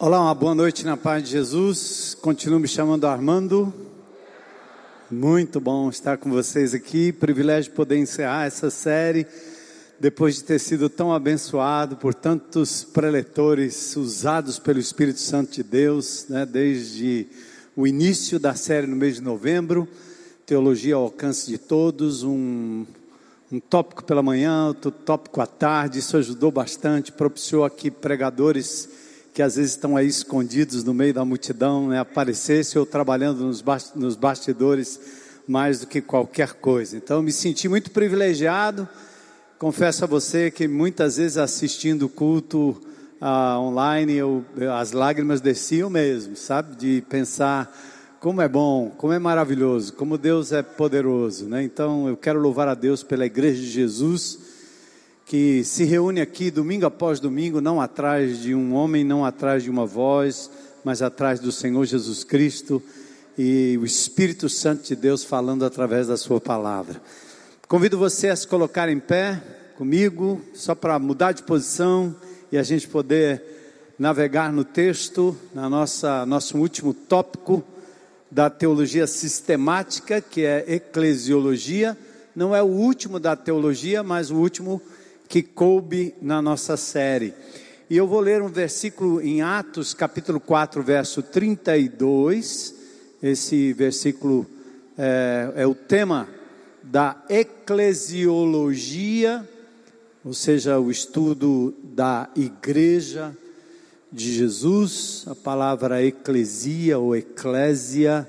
Olá, uma boa noite na paz de Jesus. Continuo me chamando Armando. Muito bom estar com vocês aqui. Privilégio poder encerrar essa série depois de ter sido tão abençoado por tantos preletores usados pelo Espírito Santo de Deus, né, desde o início da série no mês de novembro. Teologia ao alcance de todos, um, um tópico pela manhã, outro tópico à tarde. Isso ajudou bastante, propiciou aqui pregadores que às vezes estão aí escondidos no meio da multidão, né, aparecesse ou trabalhando nos, bastidores mais do que qualquer coisa. Então, me senti muito privilegiado. Confesso a você que muitas vezes assistindo o culto uh, online, eu, as lágrimas desciam mesmo, sabe? De pensar como é bom, como é maravilhoso, como Deus é poderoso, né? Então, eu quero louvar a Deus pela Igreja de Jesus que se reúne aqui domingo após domingo, não atrás de um homem, não atrás de uma voz, mas atrás do Senhor Jesus Cristo e o Espírito Santo de Deus falando através da Sua palavra. Convido você a se colocar em pé comigo, só para mudar de posição e a gente poder navegar no texto, na nossa nosso último tópico da teologia sistemática, que é eclesiologia. Não é o último da teologia, mas o último que coube na nossa série. E eu vou ler um versículo em Atos, capítulo 4, verso 32. Esse versículo é, é o tema da eclesiologia, ou seja, o estudo da igreja de Jesus. A palavra eclesia ou eclésia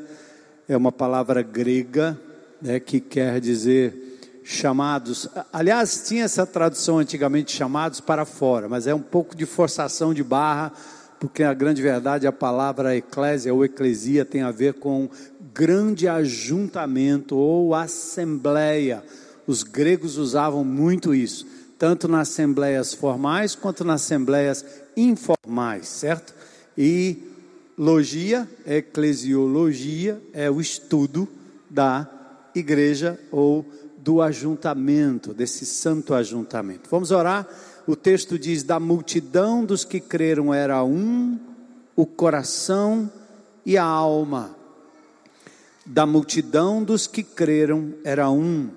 é uma palavra grega né, que quer dizer chamados. Aliás, tinha essa tradução antigamente, chamados para fora, mas é um pouco de forçação de barra, porque a grande verdade, a palavra eclésia ou eclesia tem a ver com grande ajuntamento ou assembleia. Os gregos usavam muito isso, tanto nas assembleias formais quanto nas assembleias informais, certo? E logia, eclesiologia, é o estudo da igreja ou do ajuntamento, desse santo ajuntamento. Vamos orar. O texto diz: Da multidão dos que creram era um, o coração e a alma. Da multidão dos que creram era um,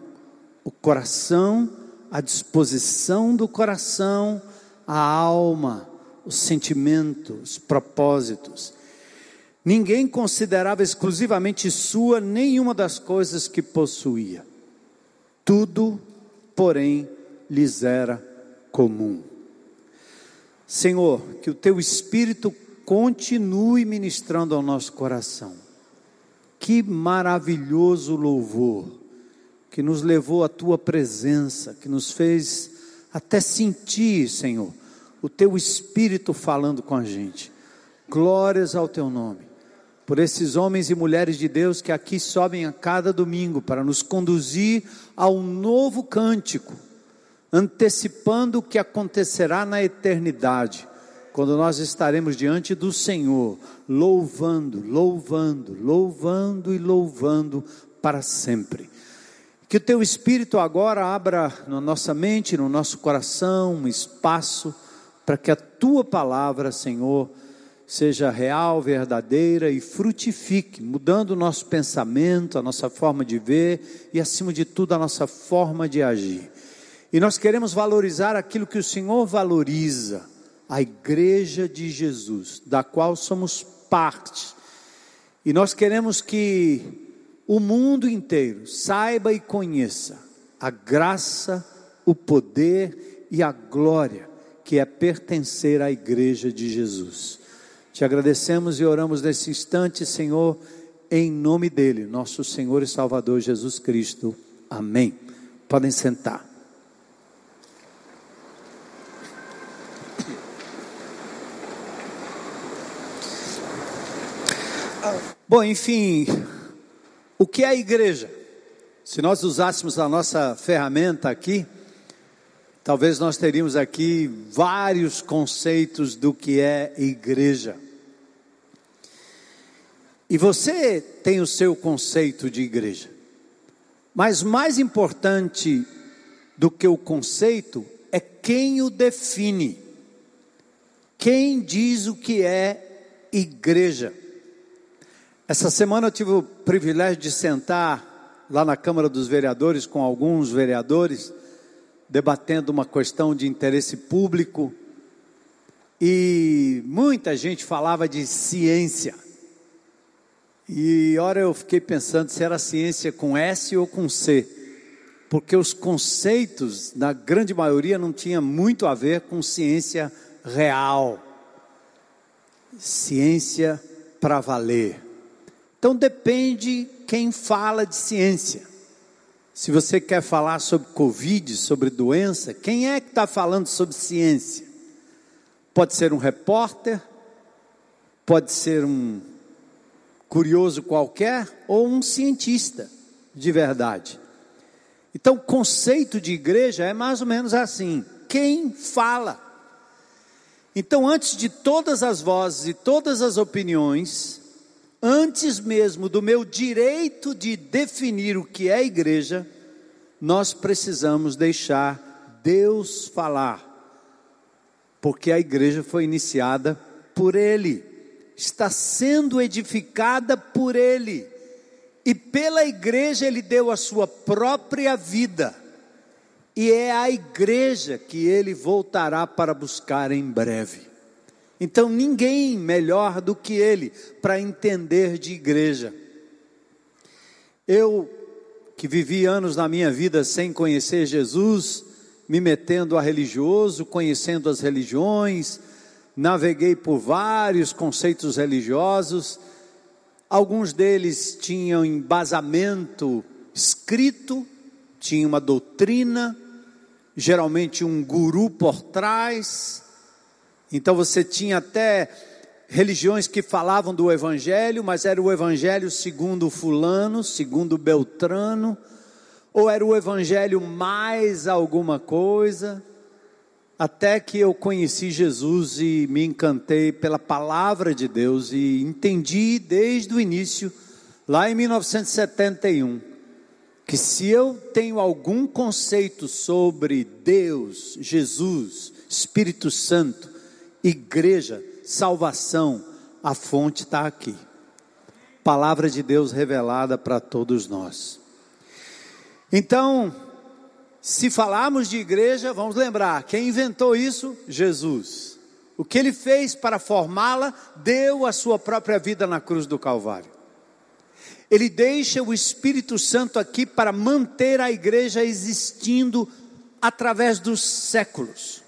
o coração, a disposição do coração, a alma, os sentimentos, os propósitos. Ninguém considerava exclusivamente sua nenhuma das coisas que possuía. Tudo, porém, lhes era comum. Senhor, que o teu Espírito continue ministrando ao nosso coração. Que maravilhoso louvor que nos levou à tua presença, que nos fez até sentir, Senhor, o teu Espírito falando com a gente. Glórias ao teu nome por esses homens e mulheres de Deus que aqui sobem a cada domingo para nos conduzir a um novo cântico, antecipando o que acontecerá na eternidade, quando nós estaremos diante do Senhor, louvando, louvando, louvando e louvando para sempre. Que o teu Espírito agora abra na nossa mente, no nosso coração, um espaço para que a tua palavra, Senhor, seja real, verdadeira e frutifique, mudando o nosso pensamento, a nossa forma de ver e, acima de tudo, a nossa forma de agir. E nós queremos valorizar aquilo que o Senhor valoriza, a igreja de Jesus, da qual somos parte. E nós queremos que o mundo inteiro saiba e conheça a graça, o poder e a glória que é pertencer à igreja de Jesus. Te agradecemos e oramos nesse instante, Senhor, em nome dele, nosso Senhor e Salvador Jesus Cristo. Amém. Podem sentar. Bom, enfim, o que é a igreja? Se nós usássemos a nossa ferramenta aqui, talvez nós teríamos aqui vários conceitos do que é igreja. E você tem o seu conceito de igreja. Mas mais importante do que o conceito é quem o define. Quem diz o que é igreja? Essa semana eu tive o privilégio de sentar lá na Câmara dos Vereadores com alguns vereadores, debatendo uma questão de interesse público, e muita gente falava de ciência. E ora eu fiquei pensando se era ciência com S ou com C, porque os conceitos, na grande maioria, não tinha muito a ver com ciência real. Ciência para valer. Então depende quem fala de ciência. Se você quer falar sobre Covid, sobre doença, quem é que está falando sobre ciência? Pode ser um repórter, pode ser um curioso qualquer ou um cientista de verdade. Então, o conceito de igreja é mais ou menos assim: quem fala. Então, antes de todas as vozes e todas as opiniões, antes mesmo do meu direito de definir o que é igreja, nós precisamos deixar Deus falar, porque a igreja foi iniciada por Ele está sendo edificada por Ele, e pela igreja Ele deu a sua própria vida, e é a igreja que Ele voltará para buscar em breve. Então ninguém melhor do que Ele para entender de igreja. Eu, que vivi anos na minha vida sem conhecer Jesus, me metendo a religioso, conhecendo as religiões, naveguei por vários conceitos religiosos, alguns deles tinham embasamento escrito, tinha uma doutrina, geralmente um guru por trás. Então você tinha até religiões que falavam do evangelho, mas era o evangelho segundo fulano, segundo Beltrano, ou era o evangelho mais alguma coisa? Até que eu conheci Jesus e me encantei pela palavra de Deus e entendi desde o início, lá em 1971, que se eu tenho algum conceito sobre Deus, Jesus, Espírito Santo, igreja, salvação, a fonte está aqui. Palavra de Deus revelada para todos nós. Então, se falarmos de igreja, vamos lembrar: quem inventou isso? Jesus. O que ele fez para formá-la, deu a sua própria vida na cruz do Calvário. Ele deixa o Espírito Santo aqui para manter a igreja existindo através dos séculos.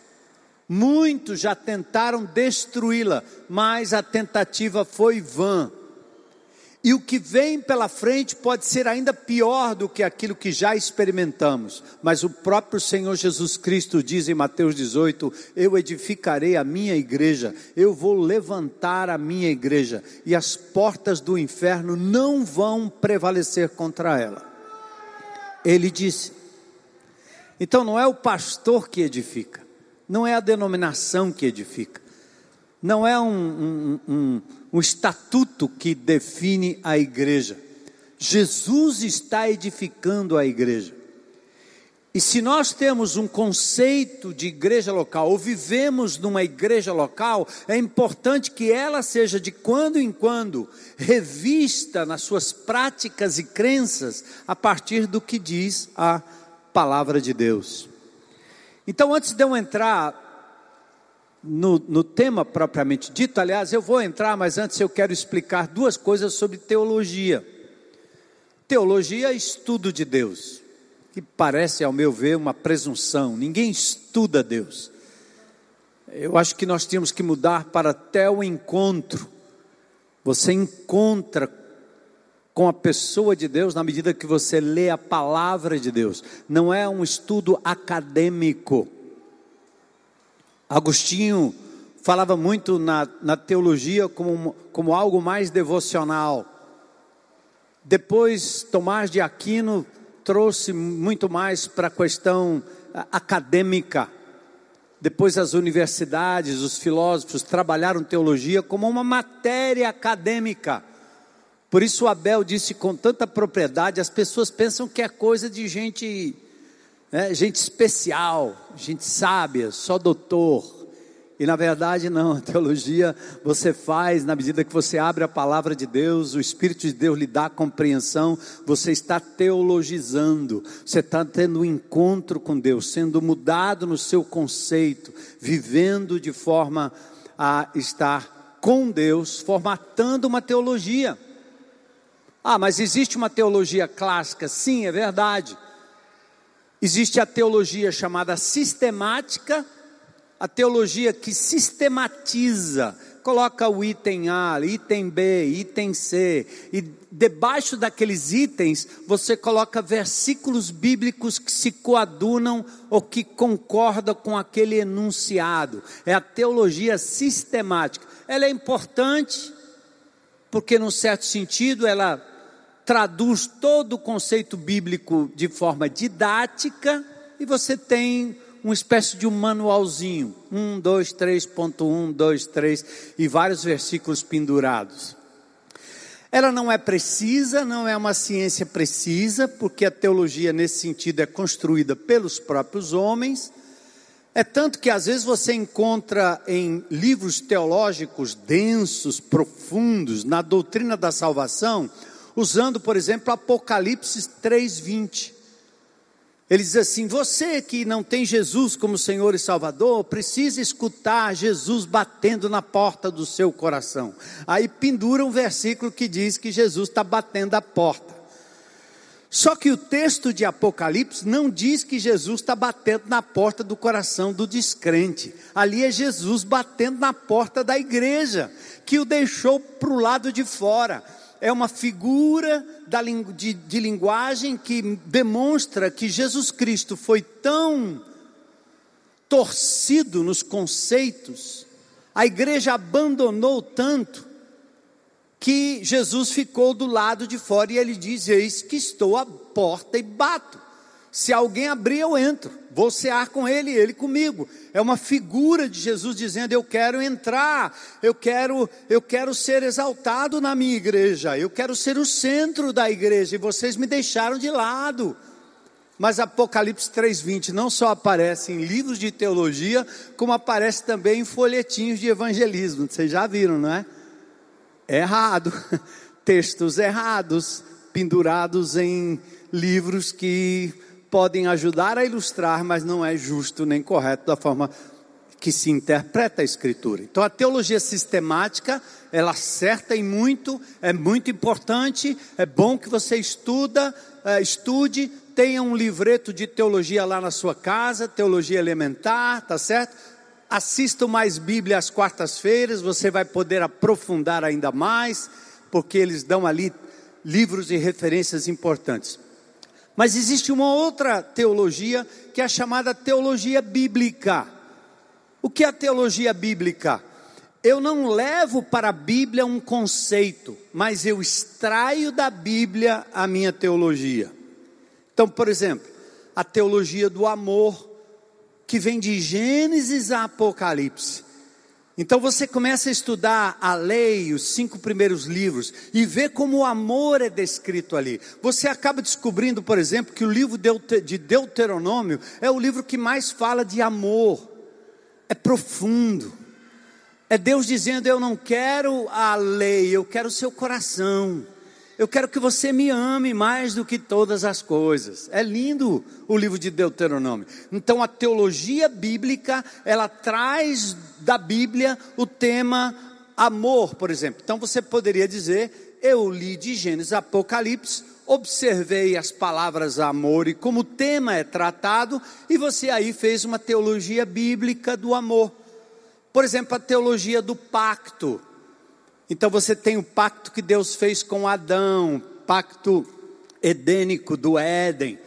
Muitos já tentaram destruí-la, mas a tentativa foi vã. E o que vem pela frente pode ser ainda pior do que aquilo que já experimentamos. Mas o próprio Senhor Jesus Cristo diz em Mateus 18: Eu edificarei a minha igreja, eu vou levantar a minha igreja, e as portas do inferno não vão prevalecer contra ela. Ele disse. Então não é o pastor que edifica, não é a denominação que edifica, não é um, um, um um estatuto que define a igreja. Jesus está edificando a igreja. E se nós temos um conceito de igreja local, ou vivemos numa igreja local, é importante que ela seja de quando em quando revista nas suas práticas e crenças a partir do que diz a palavra de Deus. Então, antes de eu entrar no, no, tema propriamente dito, aliás, eu vou entrar, mas antes eu quero explicar duas coisas sobre teologia. Teologia é estudo de Deus, que parece, ao meu ver, uma presunção. Ninguém estuda Deus. Eu acho que nós tínhamos que mudar para até o encontro. Você encontra com a pessoa de Deus na medida que você lê a palavra de Deus. Não é um estudo acadêmico. Agostinho falava muito na, na teologia como, como algo mais devocional. Depois, Tomás de Aquino trouxe muito mais para a questão acadêmica. Depois, as universidades, os filósofos trabalharam teologia como uma matéria acadêmica. Por isso, Abel disse com tanta propriedade: as pessoas pensam que é coisa de gente é, gente especial, gente sábia, só doutor. E na verdade, não, a teologia você faz na medida que você abre a palavra de Deus, o Espírito de Deus lhe dá compreensão, você está teologizando, você está tendo um encontro com Deus, sendo mudado no seu conceito, vivendo de forma a estar com Deus, formatando uma teologia. Ah, mas existe uma teologia clássica? Sim, é verdade. Existe a teologia chamada sistemática a teologia que sistematiza, coloca o item A, item B, item C, e debaixo daqueles itens você coloca versículos bíblicos que se coadunam ou que concordam com aquele enunciado. É a teologia sistemática. Ela é importante porque, num certo sentido, ela traduz todo o conceito bíblico de forma didática e você tem uma espécie de um manualzinho, 1, 2, 3.1, 2, 3 e vários versículos pendurados. Ela não é precisa, não é uma ciência precisa, porque a teologia nesse sentido é construída pelos próprios homens. É tanto que às vezes você encontra em livros teológicos densos, profundos, na doutrina da salvação, usando, por exemplo, Apocalipse 3:20. Ele diz assim: você que não tem Jesus como Senhor e Salvador, precisa escutar Jesus batendo na porta do seu coração. Aí pendura um versículo que diz que Jesus está batendo a porta. Só que o texto de Apocalipse não diz que Jesus está batendo na porta do coração do descrente. Ali é Jesus batendo na porta da igreja, que o deixou para o lado de fora é uma figura de, linguagem que demonstra que Jesus Cristo foi tão torcido nos conceitos, a igreja abandonou tanto, que Jesus ficou do lado de fora e ele diz: Eis que estou à porta e bato. Se alguém abrir, eu entro. Vou cear com ele ele comigo. É uma figura de Jesus dizendo: Eu quero entrar, eu quero, eu quero ser exaltado na minha igreja, eu quero ser o centro da igreja, e vocês me deixaram de lado. Mas Apocalipse 3,20 não só aparece em livros de teologia, como aparece também em folhetinhos de evangelismo. Vocês já viram, não é? Errado. Textos errados, pendurados em livros que podem ajudar a ilustrar, mas não é justo nem correto da forma que se interpreta a escritura. Então a teologia sistemática, ela acerta em muito, é muito importante, é bom que você estuda, é, estude, tenha um livreto de teologia lá na sua casa, teologia elementar, tá certo? Assista mais Bíblia às quartas-feiras, você vai poder aprofundar ainda mais, porque eles dão ali livros e referências importantes. Mas existe uma outra teologia que é a chamada teologia bíblica. O que é a teologia bíblica? Eu não levo para a Bíblia um conceito, mas eu extraio da Bíblia a minha teologia. Então, por exemplo, a teologia do amor, que vem de Gênesis a Apocalipse. Então você começa a estudar a lei, os cinco primeiros livros, e vê como o amor é descrito ali. Você acaba descobrindo, por exemplo, que o livro de Deuteronômio é o livro que mais fala de amor, é profundo. É Deus dizendo: Eu não quero a lei, eu quero o seu coração. Eu quero que você me ame mais do que todas as coisas. É lindo o livro de Deuteronômio. Então a teologia bíblica, ela traz da Bíblia o tema amor, por exemplo. Então você poderia dizer: eu li de Gênesis Apocalipse, observei as palavras amor e como o tema é tratado, e você aí fez uma teologia bíblica do amor. Por exemplo, a teologia do pacto. Então você tem o pacto que Deus fez com Adão, pacto edênico do Éden.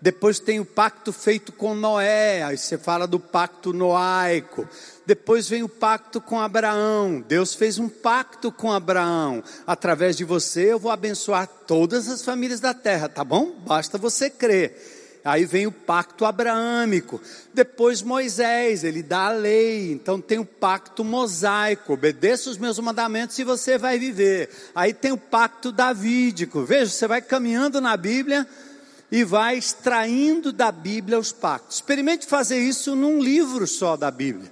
Depois tem o pacto feito com Noé, aí você fala do pacto noaico. Depois vem o pacto com Abraão. Deus fez um pacto com Abraão. Através de você eu vou abençoar todas as famílias da terra, tá bom? Basta você crer. Aí vem o pacto abraâmico. Depois Moisés, ele dá a lei. Então tem o pacto mosaico. Obedeça os meus mandamentos e você vai viver. Aí tem o pacto davídico. Veja, você vai caminhando na Bíblia e vai extraindo da Bíblia os pactos. Experimente fazer isso num livro só da Bíblia.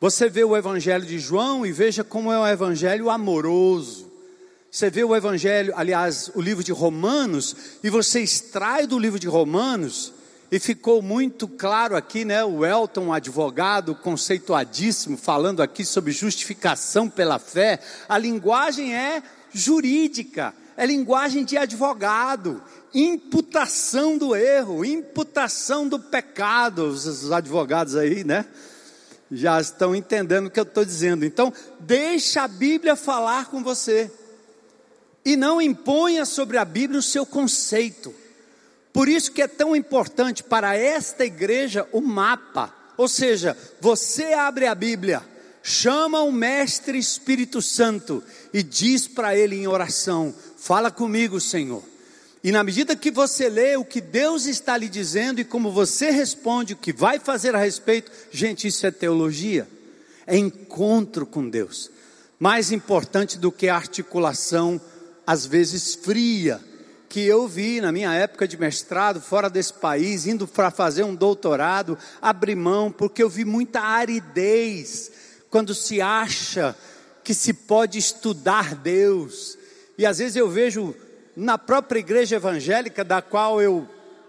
Você vê o Evangelho de João e veja como é um evangelho amoroso. Você vê o Evangelho, aliás, o livro de Romanos, e você extrai do livro de Romanos, e ficou muito claro aqui, né? O Elton, advogado conceituadíssimo, falando aqui sobre justificação pela fé. A linguagem é jurídica, é linguagem de advogado, imputação do erro, imputação do pecado. Os advogados aí, né? Já estão entendendo o que eu estou dizendo. Então, deixa a Bíblia falar com você. E não imponha sobre a Bíblia o seu conceito. Por isso que é tão importante para esta igreja o mapa. Ou seja, você abre a Bíblia, chama o Mestre Espírito Santo e diz para ele em oração: Fala comigo, Senhor. E na medida que você lê o que Deus está lhe dizendo e como você responde, o que vai fazer a respeito, gente, isso é teologia, é encontro com Deus. Mais importante do que a articulação, às vezes fria, que eu vi na minha época de mestrado, fora desse país, indo para fazer um doutorado, abrir mão, porque eu vi muita aridez, quando se acha que se pode estudar Deus. E às vezes eu vejo na própria igreja evangélica da qual eu,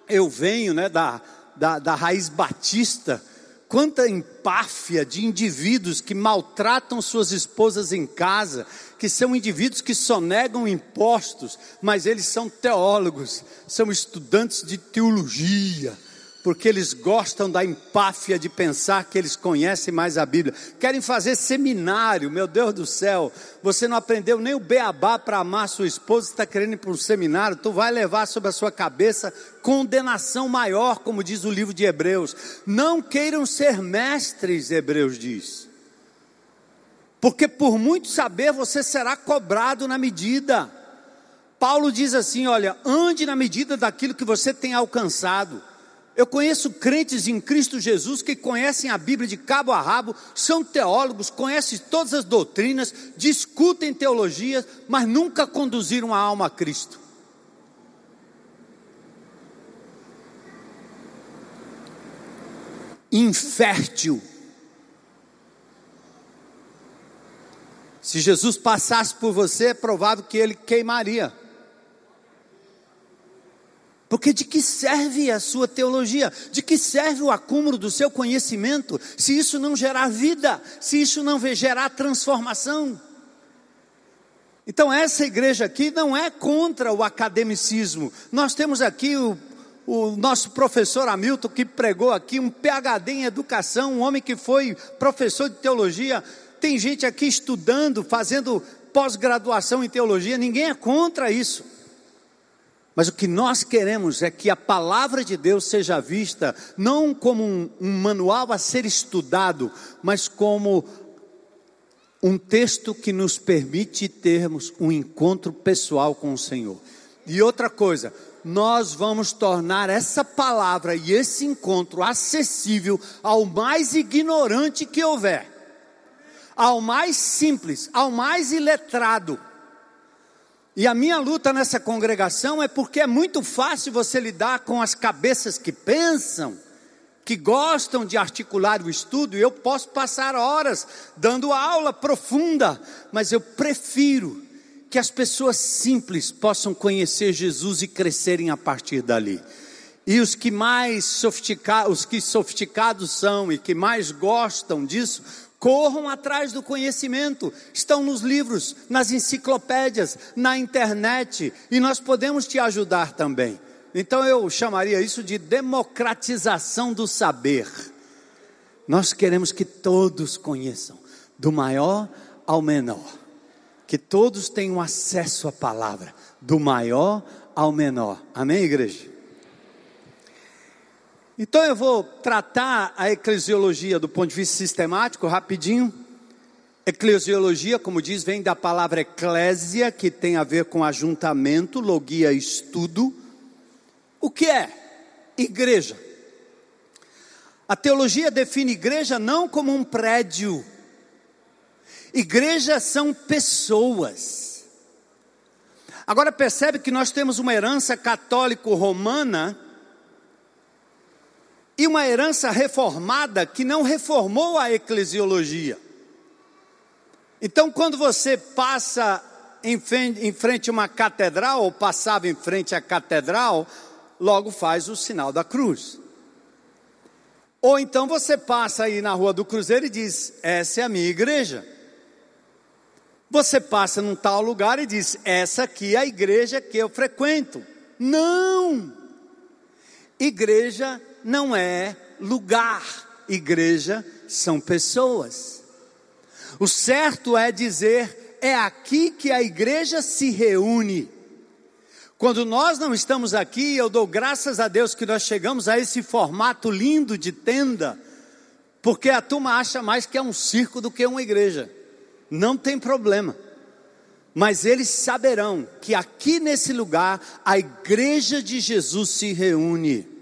eu venho, né, da, da, da raiz batista, quanta empáfia de indivíduos que maltratam suas esposas em casa, que são indivíduos que sonegam impostos, mas eles são teólogos, são estudantes de teologia, porque eles gostam da empáfia de pensar que eles conhecem mais a Bíblia. Querem fazer seminário, meu Deus do céu. Você não aprendeu nem o beabá para amar sua esposa, está querendo ir para um seminário, tu vai levar sobre a sua cabeça condenação maior, como diz o livro de Hebreus. Não queiram ser mestres, Hebreus diz. Porque por muito saber você será cobrado na medida. Paulo diz assim: olha, ande na medida daquilo que você tem alcançado. Eu conheço crentes em Cristo Jesus que conhecem a Bíblia de cabo a rabo, são teólogos, conhecem todas as doutrinas, discutem teologia, mas nunca conduziram a alma a Cristo. Infértil. Se Jesus passasse por você, é provável que ele queimaria. Porque de que serve a sua teologia? De que serve o acúmulo do seu conhecimento, se isso não gerar vida, se isso não gerar transformação? Então, essa igreja aqui não é contra o academicismo. Nós temos aqui o, o nosso professor Hamilton, que pregou aqui, um PhD em educação, um homem que foi professor de teologia. Tem gente aqui estudando, fazendo pós-graduação em teologia, ninguém é contra isso. Mas o que nós queremos é que a palavra de Deus seja vista não como um, um manual a ser estudado, mas como um texto que nos permite termos um encontro pessoal com o Senhor. E outra coisa, nós vamos tornar essa palavra e esse encontro acessível ao mais ignorante que houver, ao mais simples, ao mais iletrado. E a minha luta nessa congregação é porque é muito fácil você lidar com as cabeças que pensam, que gostam de articular o estudo, e eu posso passar horas dando aula profunda, mas eu prefiro que as pessoas simples possam conhecer Jesus e crescerem a partir dali. E os que mais sofisticados, os que sofisticados são e que mais gostam disso, Corram atrás do conhecimento, estão nos livros, nas enciclopédias, na internet, e nós podemos te ajudar também. Então eu chamaria isso de democratização do saber. Nós queremos que todos conheçam, do maior ao menor, que todos tenham acesso à palavra, do maior ao menor. Amém, igreja? Então eu vou tratar a eclesiologia do ponto de vista sistemático, rapidinho. Eclesiologia, como diz, vem da palavra eclésia, que tem a ver com ajuntamento, logia, estudo. O que é? Igreja. A teologia define igreja não como um prédio. Igrejas são pessoas. Agora percebe que nós temos uma herança católico-romana e uma herança reformada que não reformou a eclesiologia. Então, quando você passa em frente a uma catedral, ou passava em frente à catedral, logo faz o sinal da cruz. Ou então você passa aí na rua do Cruzeiro e diz: Essa é a minha igreja. Você passa num tal lugar e diz: Essa aqui é a igreja que eu frequento. Não! Igreja não é lugar, igreja são pessoas. O certo é dizer: é aqui que a igreja se reúne. Quando nós não estamos aqui, eu dou graças a Deus que nós chegamos a esse formato lindo de tenda, porque a turma acha mais que é um circo do que uma igreja. Não tem problema. Mas eles saberão que aqui nesse lugar a igreja de Jesus se reúne.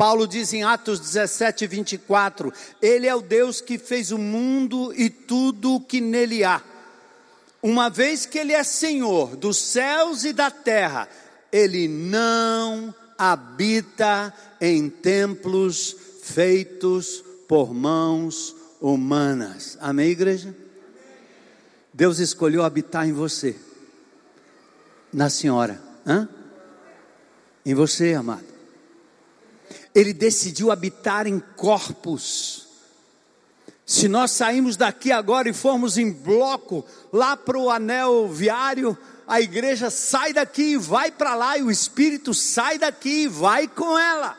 Paulo diz em Atos 17, 24: Ele é o Deus que fez o mundo e tudo o que nele há uma vez que Ele é Senhor dos céus e da terra, Ele não habita em templos feitos por mãos humanas. Amém, igreja? Deus escolheu habitar em você, na senhora, em você, amado. Ele decidiu habitar em corpos se nós sairmos daqui agora e formos em bloco lá para o anel viário, a igreja sai daqui e vai para lá, e o Espírito sai daqui e vai com ela.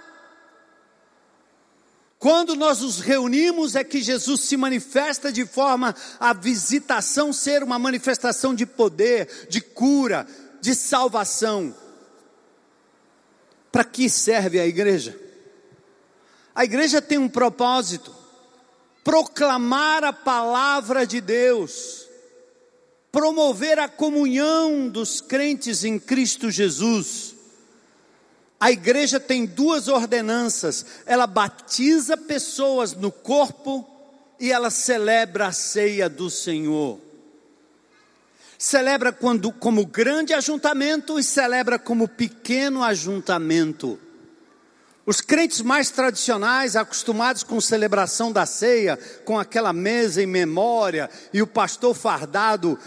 Quando nós nos reunimos é que Jesus se manifesta de forma a visitação ser uma manifestação de poder, de cura, de salvação. Para que serve a igreja? A igreja tem um propósito proclamar a palavra de Deus, promover a comunhão dos crentes em Cristo Jesus. A igreja tem duas ordenanças: ela batiza pessoas no corpo e ela celebra a ceia do Senhor. Celebra quando, como grande ajuntamento e celebra como pequeno ajuntamento. Os crentes mais tradicionais, acostumados com celebração da ceia, com aquela mesa em memória e o pastor fardado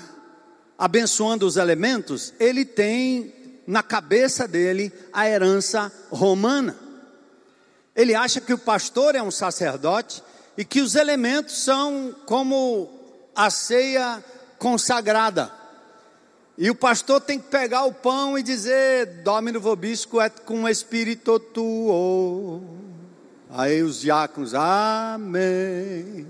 abençoando os elementos, ele tem na cabeça dele a herança romana. Ele acha que o pastor é um sacerdote e que os elementos são como a ceia consagrada. E o pastor tem que pegar o pão e dizer: Domino vobisco et cum espírito tuo. Aí os diáconos, amém.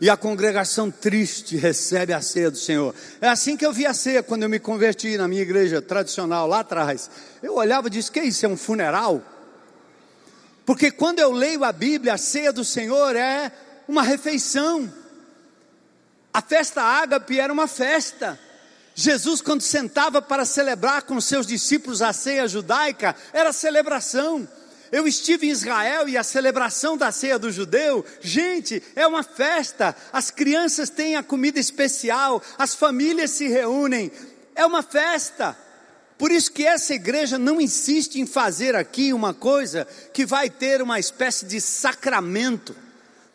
E a congregação triste recebe a ceia do Senhor. É assim que eu vi a ceia quando eu me converti na minha igreja tradicional lá atrás. Eu olhava e disse: Que isso? É um funeral? Porque quando eu leio a Bíblia, a ceia do Senhor é uma refeição. A festa ágape era uma festa. Jesus, quando sentava para celebrar com seus discípulos a ceia judaica, era celebração. Eu estive em Israel e a celebração da ceia do judeu, gente, é uma festa. As crianças têm a comida especial, as famílias se reúnem, é uma festa. Por isso que essa igreja não insiste em fazer aqui uma coisa que vai ter uma espécie de sacramento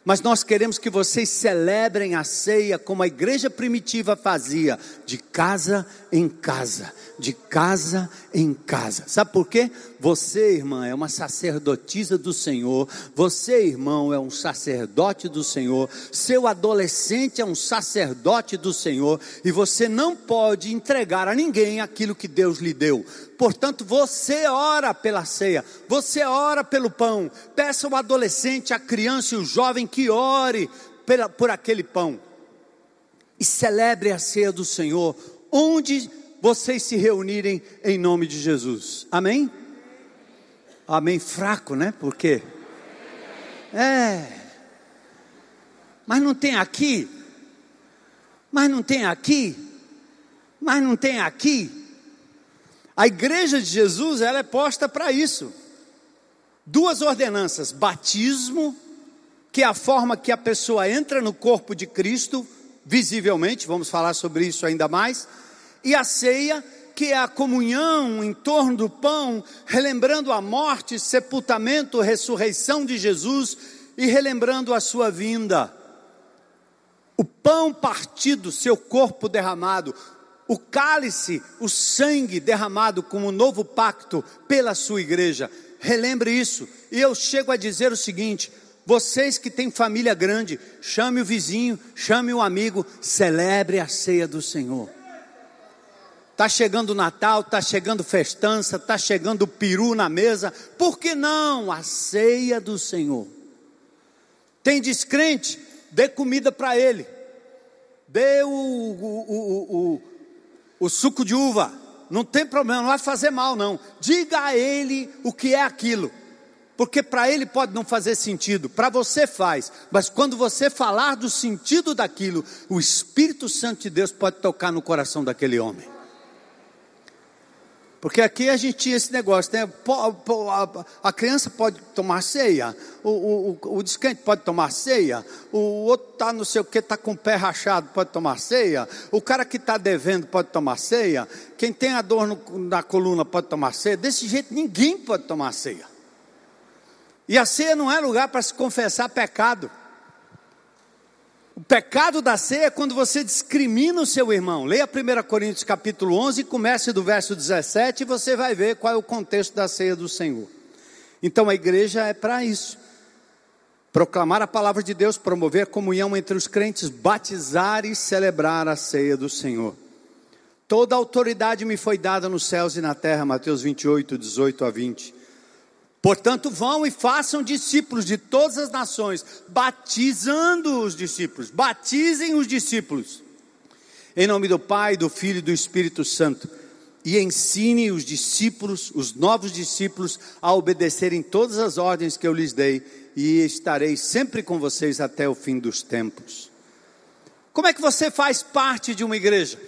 mas nós queremos que vocês celebrem a ceia como a igreja primitiva fazia, de casa em casa, de casa em casa. Sabe por quê? Você, irmã, é uma sacerdotisa do Senhor, você, irmão, é um sacerdote do Senhor, seu adolescente é um sacerdote do Senhor, e você não pode entregar a ninguém aquilo que Deus lhe deu. Portanto, você ora pela ceia, você ora pelo pão. Peça ao adolescente, a criança e o jovem que ore pela, por aquele pão. E celebre a ceia do Senhor, onde vocês se reunirem em nome de Jesus. Amém? Amém fraco, né? Por quê? É. Mas não tem aqui. Mas não tem aqui. Mas não tem aqui. A igreja de Jesus, ela é posta para isso. Duas ordenanças: batismo, que é a forma que a pessoa entra no corpo de Cristo, visivelmente, vamos falar sobre isso ainda mais, e a ceia, que é a comunhão em torno do pão, relembrando a morte, sepultamento, ressurreição de Jesus e relembrando a sua vinda. O pão partido, seu corpo derramado, o cálice, o sangue derramado como novo pacto pela sua igreja. Relembre isso. E eu chego a dizer o seguinte: vocês que têm família grande, chame o vizinho, chame o amigo, celebre a ceia do Senhor. Está chegando o Natal, está chegando festança, está chegando o peru na mesa, por que não a ceia do Senhor? Tem descrente, dê comida para ele, dê o, o, o, o, o suco de uva, não tem problema, não vai fazer mal não. Diga a ele o que é aquilo, porque para ele pode não fazer sentido, para você faz, mas quando você falar do sentido daquilo, o Espírito Santo de Deus pode tocar no coração daquele homem. Porque aqui a gente tinha esse negócio, né? A criança pode tomar ceia, o, o, o descrente pode tomar ceia, o outro está não sei o que, está com o pé rachado, pode tomar ceia, o cara que está devendo pode tomar ceia, quem tem a dor no, na coluna pode tomar ceia, desse jeito ninguém pode tomar ceia. E a ceia não é lugar para se confessar pecado. O pecado da ceia é quando você discrimina o seu irmão. Leia 1 Coríntios capítulo 11, comece do verso 17 e você vai ver qual é o contexto da ceia do Senhor. Então a igreja é para isso. Proclamar a palavra de Deus, promover comunhão entre os crentes, batizar e celebrar a ceia do Senhor. Toda autoridade me foi dada nos céus e na terra, Mateus 28, 18 a 20. Portanto, vão e façam discípulos de todas as nações, batizando os discípulos, batizem os discípulos, em nome do Pai, do Filho e do Espírito Santo, e ensine os discípulos, os novos discípulos, a obedecerem todas as ordens que eu lhes dei, e estarei sempre com vocês até o fim dos tempos. Como é que você faz parte de uma igreja?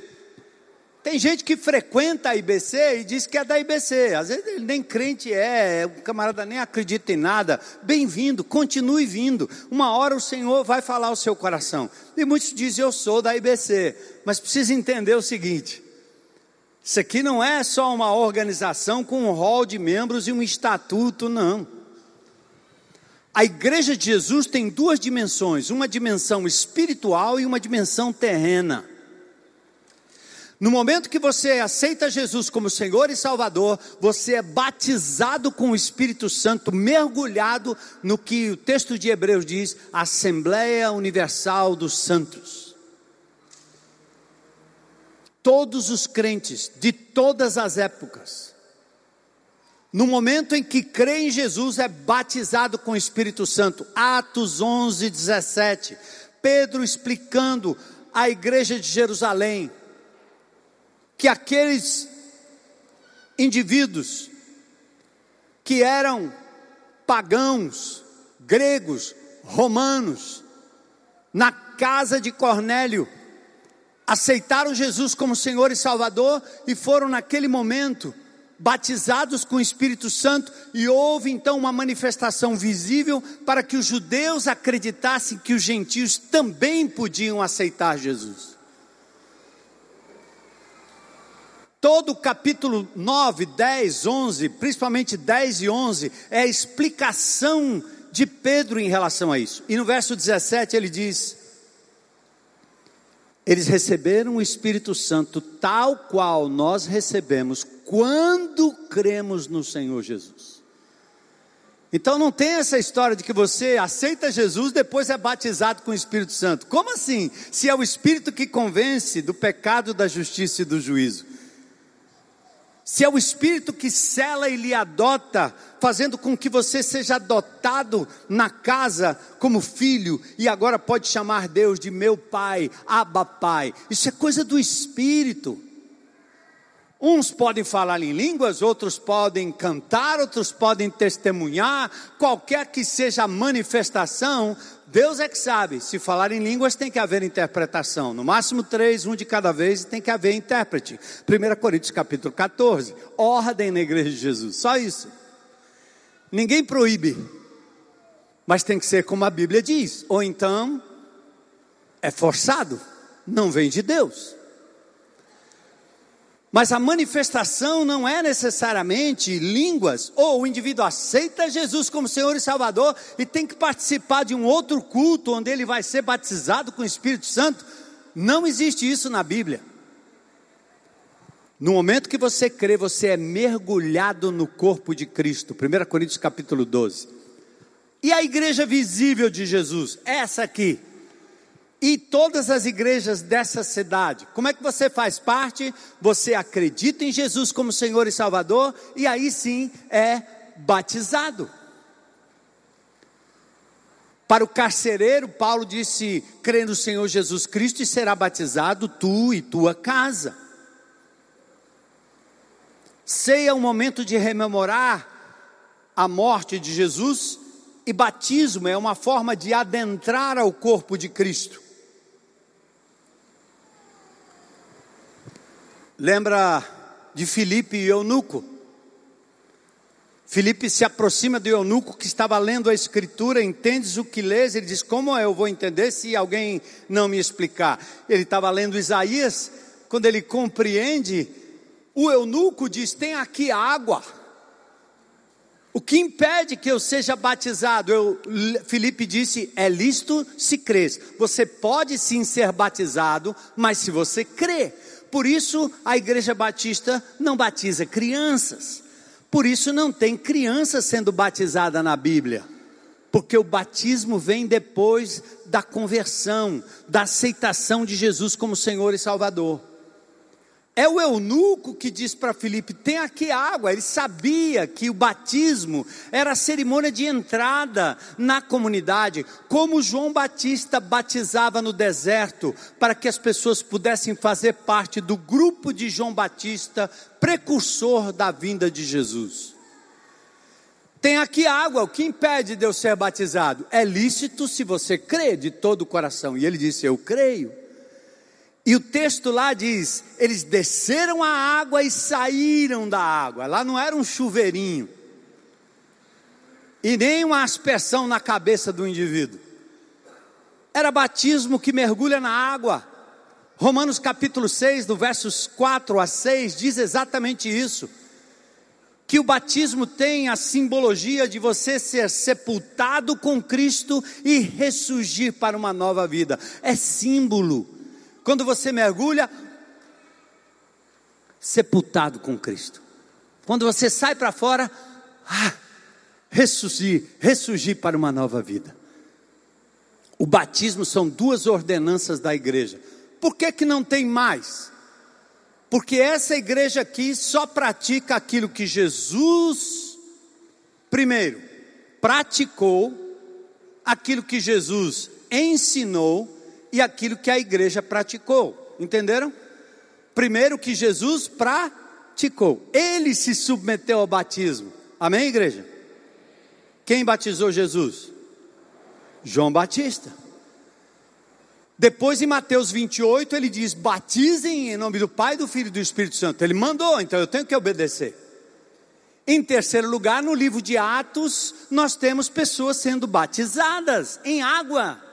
Tem gente que frequenta a IBC e diz que é da IBC. Às vezes ele nem crente é, o camarada nem acredita em nada. Bem-vindo, continue vindo. Uma hora o Senhor vai falar ao seu coração. E muitos dizem, eu sou da IBC. Mas precisa entender o seguinte: isso aqui não é só uma organização com um rol de membros e um estatuto, não. A igreja de Jesus tem duas dimensões: uma dimensão espiritual e uma dimensão terrena. No momento que você aceita Jesus como Senhor e Salvador, você é batizado com o Espírito Santo, mergulhado no que o texto de Hebreus diz, Assembleia Universal dos Santos. Todos os crentes de todas as épocas, no momento em que crê em Jesus, é batizado com o Espírito Santo. Atos 11, 17. Pedro explicando à igreja de Jerusalém que aqueles indivíduos que eram pagãos, gregos, romanos, na casa de Cornélio, aceitaram Jesus como Senhor e Salvador e foram naquele momento batizados com o Espírito Santo e houve então uma manifestação visível para que os judeus acreditassem que os gentios também podiam aceitar Jesus. Todo o capítulo 9, 10, 11, principalmente 10 e 11, é a explicação de Pedro em relação a isso. E no verso 17 ele diz: Eles receberam o Espírito Santo tal qual nós recebemos quando cremos no Senhor Jesus. Então não tem essa história de que você aceita Jesus, depois é batizado com o Espírito Santo. Como assim? Se é o Espírito que convence do pecado, da justiça e do juízo se é o Espírito que cela e lhe adota, fazendo com que você seja adotado na casa como filho, e agora pode chamar Deus de meu pai, Abba Pai, isso é coisa do Espírito. Uns podem falar em línguas, outros podem cantar, outros podem testemunhar, qualquer que seja a manifestação, Deus é que sabe. Se falar em línguas, tem que haver interpretação. No máximo três, um de cada vez, e tem que haver intérprete. 1 Coríntios capítulo 14. Ordem na igreja de Jesus. Só isso. Ninguém proíbe. Mas tem que ser como a Bíblia diz. Ou então, é forçado. Não vem de Deus. Mas a manifestação não é necessariamente línguas, ou o indivíduo aceita Jesus como Senhor e Salvador e tem que participar de um outro culto onde ele vai ser batizado com o Espírito Santo. Não existe isso na Bíblia. No momento que você crê, você é mergulhado no corpo de Cristo. 1 Coríntios capítulo 12. E a igreja visível de Jesus? Essa aqui e todas as igrejas dessa cidade. Como é que você faz parte? Você acredita em Jesus como Senhor e Salvador e aí sim é batizado. Para o carcereiro, Paulo disse: crê no Senhor Jesus Cristo e será batizado tu e tua casa. Ceia é um momento de rememorar a morte de Jesus e batismo é uma forma de adentrar ao corpo de Cristo. Lembra de Filipe e eunuco? Filipe se aproxima do eunuco que estava lendo a escritura, entendes o que lês? Ele diz: Como eu vou entender se alguém não me explicar? Ele estava lendo Isaías, quando ele compreende, o eunuco diz: Tem aqui água. O que impede que eu seja batizado? Eu, disse: É lícito se crês. Você pode sim ser batizado, mas se você crê. Por isso a Igreja Batista não batiza crianças. Por isso não tem criança sendo batizada na Bíblia. Porque o batismo vem depois da conversão, da aceitação de Jesus como Senhor e Salvador. É o eunuco que diz para Filipe: tem aqui água. Ele sabia que o batismo era a cerimônia de entrada na comunidade, como João Batista batizava no deserto, para que as pessoas pudessem fazer parte do grupo de João Batista, precursor da vinda de Jesus. Tem aqui água, o que impede de eu ser batizado? É lícito se você crê de todo o coração. E ele disse: Eu creio. E o texto lá diz: eles desceram a água e saíram da água. Lá não era um chuveirinho, e nem uma aspersão na cabeça do indivíduo. Era batismo que mergulha na água. Romanos capítulo 6, do versos 4 a 6, diz exatamente isso. Que o batismo tem a simbologia de você ser sepultado com Cristo e ressurgir para uma nova vida. É símbolo quando você mergulha, sepultado com Cristo. Quando você sai para fora, ah, ressurgir, ressurgir para uma nova vida. O batismo são duas ordenanças da igreja. Por que, que não tem mais? Porque essa igreja aqui só pratica aquilo que Jesus, primeiro, praticou, aquilo que Jesus ensinou e aquilo que a igreja praticou. Entenderam? Primeiro que Jesus praticou. Ele se submeteu ao batismo. Amém, igreja? Quem batizou Jesus? João Batista. Depois em Mateus 28 ele diz: batizem em nome do Pai, do Filho e do Espírito Santo. Ele mandou, então eu tenho que obedecer. Em terceiro lugar, no livro de Atos, nós temos pessoas sendo batizadas em água.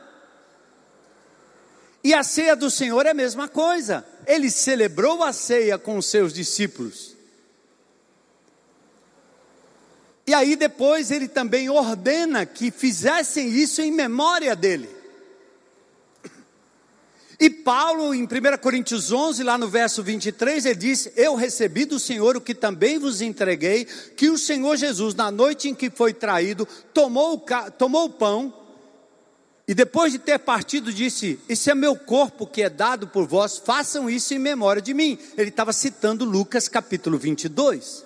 E a ceia do Senhor é a mesma coisa. Ele celebrou a ceia com os seus discípulos. E aí depois ele também ordena que fizessem isso em memória dele. E Paulo, em 1 Coríntios 11, lá no verso 23, ele diz: Eu recebi do Senhor o que também vos entreguei, que o Senhor Jesus, na noite em que foi traído, tomou o, tomou o pão e depois de ter partido, disse: Esse é meu corpo que é dado por vós, façam isso em memória de mim. Ele estava citando Lucas capítulo 22.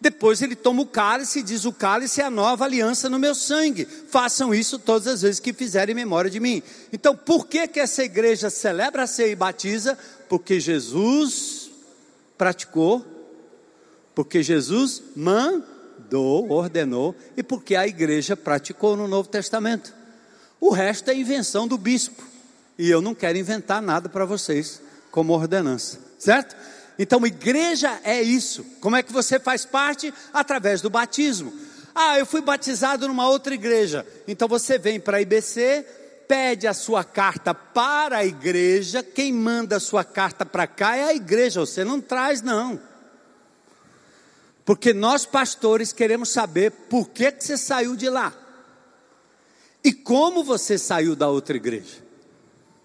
Depois ele toma o cálice e diz: O cálice é a nova aliança no meu sangue. Façam isso todas as vezes que fizerem memória de mim. Então, por que, que essa igreja celebra a ceia e batiza? Porque Jesus praticou, porque Jesus mandou, ordenou, e porque a igreja praticou no Novo Testamento. O resto é invenção do bispo. E eu não quero inventar nada para vocês como ordenança, certo? Então, igreja é isso. Como é que você faz parte? Através do batismo. Ah, eu fui batizado numa outra igreja. Então você vem para a IBC pede a sua carta para a igreja, quem manda a sua carta para cá é a igreja, você não traz, não. Porque nós pastores queremos saber por que, que você saiu de lá. E como você saiu da outra igreja.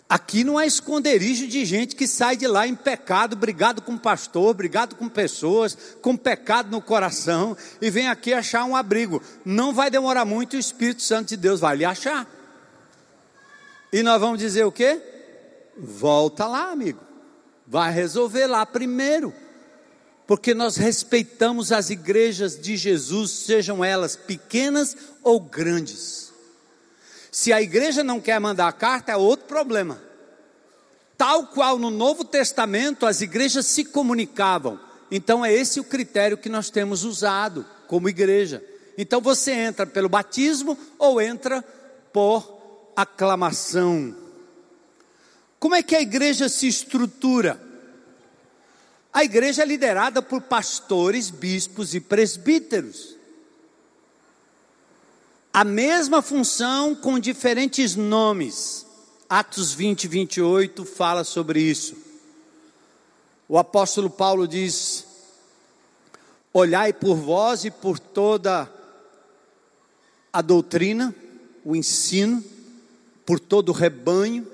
Aqui não é esconderijo de gente que sai de lá em pecado, brigado com pastor, brigado com pessoas, com pecado no coração, e vem aqui achar um abrigo. Não vai demorar muito, o Espírito Santo de Deus vai lhe achar. E nós vamos dizer o quê? Volta lá, amigo. Vai resolver lá primeiro. Porque nós respeitamos as igrejas de Jesus, sejam elas pequenas ou grandes. Se a igreja não quer mandar a carta, é outro problema. Tal qual no Novo Testamento as igrejas se comunicavam. Então é esse o critério que nós temos usado como igreja. Então você entra pelo batismo ou entra por aclamação. Como é que a igreja se estrutura? A igreja é liderada por pastores, bispos e presbíteros. A mesma função com diferentes nomes. Atos 20, 28 fala sobre isso. O apóstolo Paulo diz: Olhai por vós e por toda a doutrina, o ensino, por todo o rebanho,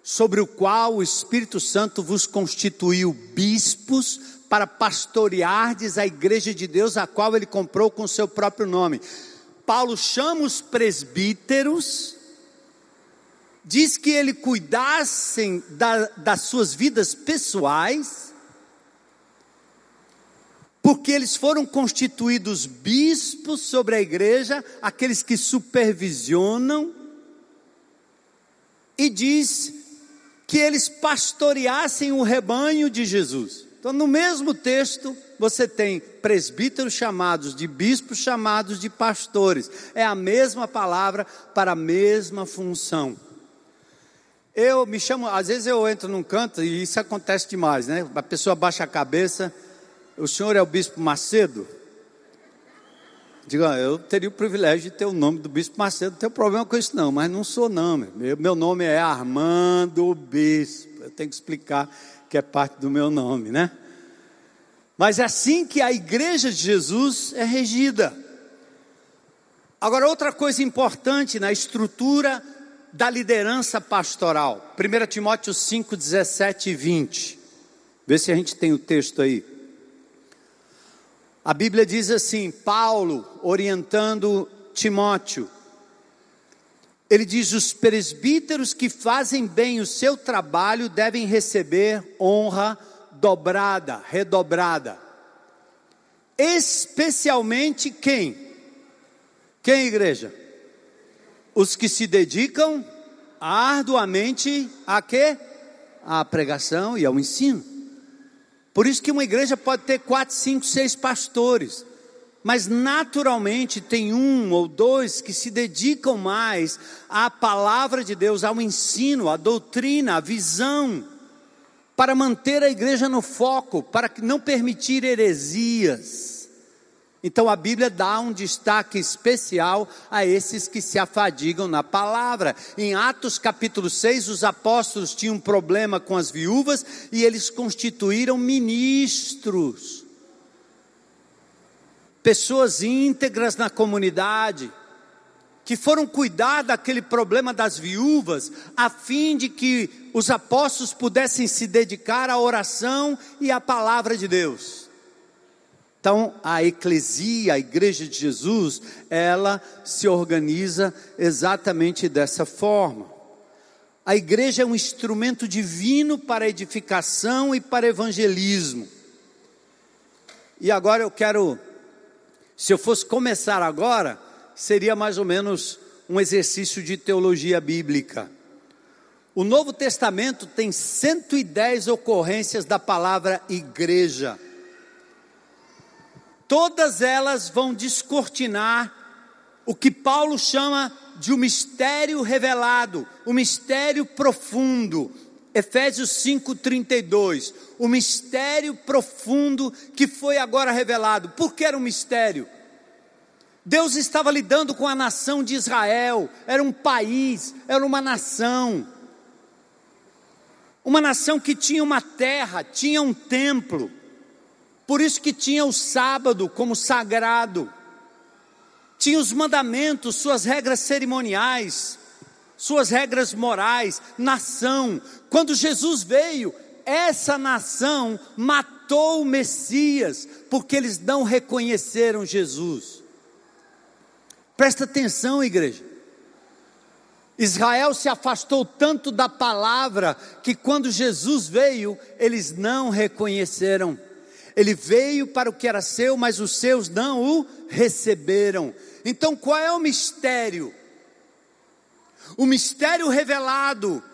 sobre o qual o Espírito Santo vos constituiu bispos para pastoreardes a igreja de Deus, a qual ele comprou com seu próprio nome. Paulo chama os presbíteros, diz que ele cuidassem da, das suas vidas pessoais, porque eles foram constituídos bispos sobre a igreja, aqueles que supervisionam, e diz que eles pastoreassem o rebanho de Jesus. Então, no mesmo texto, você tem presbíteros chamados de bispos, chamados de pastores. É a mesma palavra para a mesma função. Eu me chamo, às vezes eu entro num canto e isso acontece demais, né? A pessoa baixa a cabeça. O senhor é o bispo Macedo? Diga, eu teria o privilégio de ter o nome do Bispo Macedo, não tenho problema com isso não, mas não sou não, meu, meu nome é Armando Bispo, eu tenho que explicar que é parte do meu nome, né? Mas é assim que a igreja de Jesus é regida. Agora, outra coisa importante na estrutura da liderança pastoral, 1 Timóteo 5, 17 e 20. Vê se a gente tem o texto aí. A Bíblia diz assim: Paulo orientando Timóteo, ele diz: os presbíteros que fazem bem o seu trabalho devem receber honra dobrada, redobrada. Especialmente quem? Quem, igreja? Os que se dedicam arduamente a quê? À pregação e ao ensino. Por isso que uma igreja pode ter quatro, cinco, seis pastores, mas naturalmente tem um ou dois que se dedicam mais à palavra de Deus, ao ensino, à doutrina, à visão, para manter a igreja no foco, para não permitir heresias. Então a Bíblia dá um destaque especial a esses que se afadigam na palavra. Em Atos capítulo 6, os apóstolos tinham um problema com as viúvas e eles constituíram ministros, pessoas íntegras na comunidade, que foram cuidar daquele problema das viúvas, a fim de que os apóstolos pudessem se dedicar à oração e à palavra de Deus. Então, a eclesia, a igreja de Jesus, ela se organiza exatamente dessa forma. A igreja é um instrumento divino para edificação e para evangelismo. E agora eu quero, se eu fosse começar agora, seria mais ou menos um exercício de teologia bíblica. O Novo Testamento tem 110 ocorrências da palavra igreja todas elas vão descortinar o que Paulo chama de um mistério revelado, um mistério profundo. Efésios 5:32, o mistério profundo que foi agora revelado. Por que era um mistério? Deus estava lidando com a nação de Israel, era um país, era uma nação. Uma nação que tinha uma terra, tinha um templo. Por isso que tinha o sábado como sagrado. Tinha os mandamentos, suas regras cerimoniais, suas regras morais, nação. Quando Jesus veio, essa nação matou o Messias, porque eles não reconheceram Jesus. Presta atenção, igreja. Israel se afastou tanto da palavra que quando Jesus veio, eles não reconheceram. Ele veio para o que era seu, mas os seus não o receberam. Então qual é o mistério? O mistério revelado,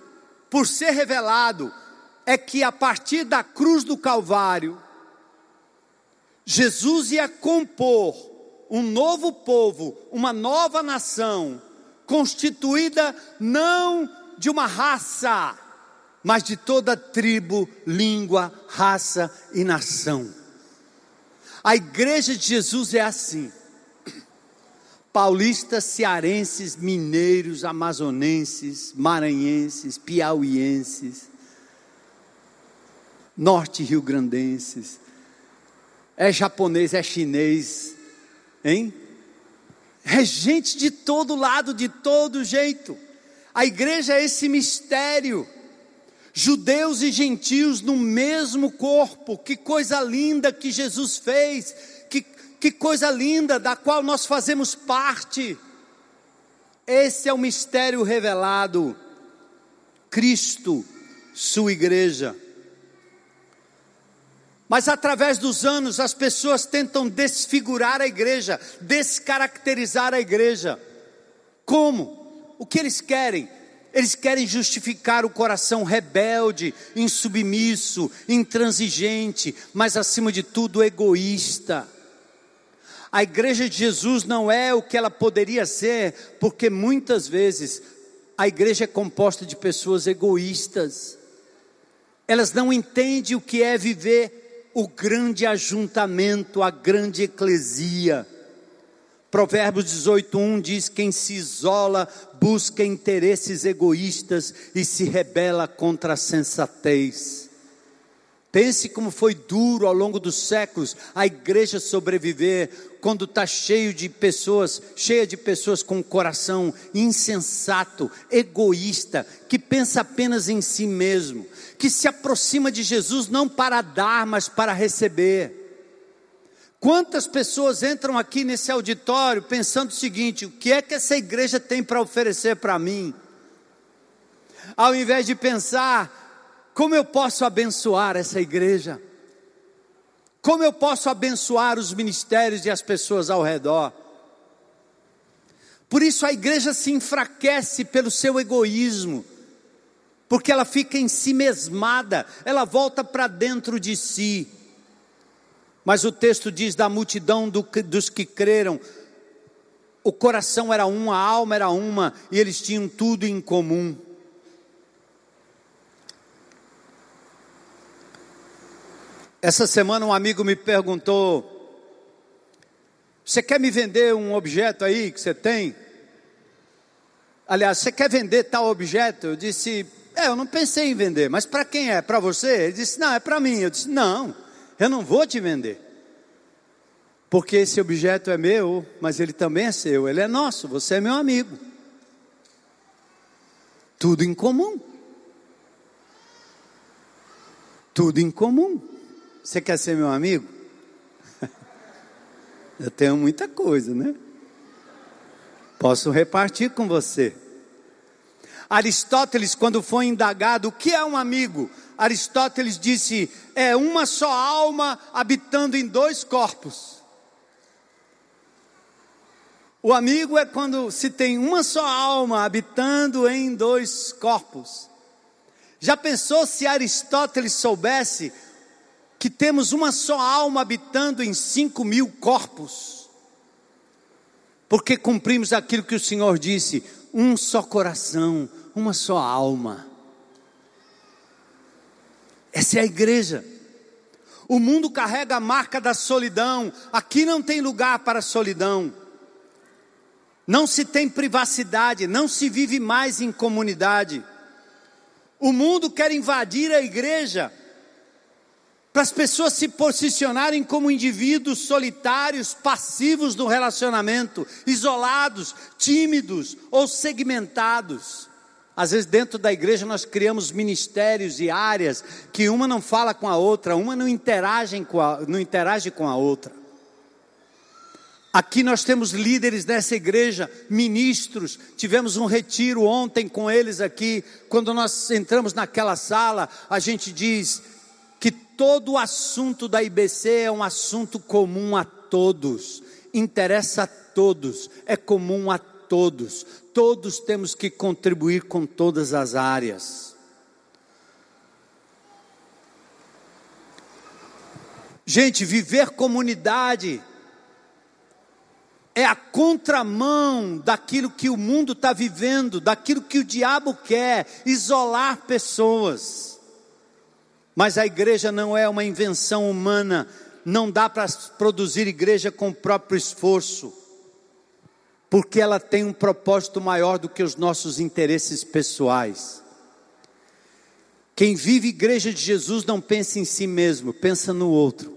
por ser revelado, é que a partir da cruz do Calvário, Jesus ia compor um novo povo, uma nova nação, constituída não de uma raça, mas de toda tribo, língua, raça e nação. A igreja de Jesus é assim. Paulistas, cearenses, mineiros, amazonenses, maranhenses, piauienses, norte rio-grandenses, é japonês, é chinês, hein? É gente de todo lado, de todo jeito. A igreja é esse mistério judeus e gentios no mesmo corpo. Que coisa linda que Jesus fez, que, que coisa linda da qual nós fazemos parte. Esse é o mistério revelado. Cristo, sua igreja. Mas através dos anos as pessoas tentam desfigurar a igreja, descaracterizar a igreja. Como? O que eles querem? Eles querem justificar o coração rebelde, insubmisso, intransigente, mas acima de tudo egoísta. A igreja de Jesus não é o que ela poderia ser, porque muitas vezes a igreja é composta de pessoas egoístas. Elas não entendem o que é viver o grande ajuntamento, a grande eclesia. Provérbios 18:1 diz: Quem se isola busca interesses egoístas e se rebela contra a sensatez. Pense como foi duro ao longo dos séculos a igreja sobreviver quando está cheio de pessoas, cheia de pessoas com coração insensato, egoísta, que pensa apenas em si mesmo, que se aproxima de Jesus não para dar, mas para receber. Quantas pessoas entram aqui nesse auditório pensando o seguinte: o que é que essa igreja tem para oferecer para mim? Ao invés de pensar, como eu posso abençoar essa igreja? Como eu posso abençoar os ministérios e as pessoas ao redor? Por isso a igreja se enfraquece pelo seu egoísmo, porque ela fica em si mesmada, ela volta para dentro de si. Mas o texto diz da multidão do, dos que creram, o coração era um, a alma era uma, e eles tinham tudo em comum. Essa semana um amigo me perguntou: Você quer me vender um objeto aí que você tem? Aliás, você quer vender tal objeto? Eu disse: É, eu não pensei em vender, mas para quem é? Para você? Ele disse: Não, é para mim. Eu disse: Não eu não vou te vender. Porque esse objeto é meu, mas ele também é seu, ele é nosso, você é meu amigo. Tudo em comum. Tudo em comum. Você quer ser meu amigo? Eu tenho muita coisa, né? Posso repartir com você. Aristóteles, quando foi indagado o que é um amigo, Aristóteles disse: é uma só alma habitando em dois corpos. O amigo é quando se tem uma só alma habitando em dois corpos. Já pensou se Aristóteles soubesse que temos uma só alma habitando em cinco mil corpos? Porque cumprimos aquilo que o Senhor disse: um só coração, uma só alma. Essa é a igreja. O mundo carrega a marca da solidão. Aqui não tem lugar para solidão. não se tem privacidade, não se vive mais em comunidade. O mundo quer invadir a igreja para as pessoas se posicionarem como indivíduos solitários, passivos no relacionamento, isolados, tímidos ou segmentados. Às vezes, dentro da igreja, nós criamos ministérios e áreas que uma não fala com a outra, uma não interage com a, não interage com a outra. Aqui nós temos líderes dessa igreja, ministros. Tivemos um retiro ontem com eles aqui. Quando nós entramos naquela sala, a gente diz: todo o assunto da IBC é um assunto comum a todos, interessa a todos, é comum a todos, todos temos que contribuir com todas as áreas. Gente, viver comunidade é a contramão daquilo que o mundo está vivendo, daquilo que o diabo quer, isolar pessoas. Mas a igreja não é uma invenção humana, não dá para produzir igreja com o próprio esforço, porque ela tem um propósito maior do que os nossos interesses pessoais. Quem vive igreja de Jesus não pensa em si mesmo, pensa no outro.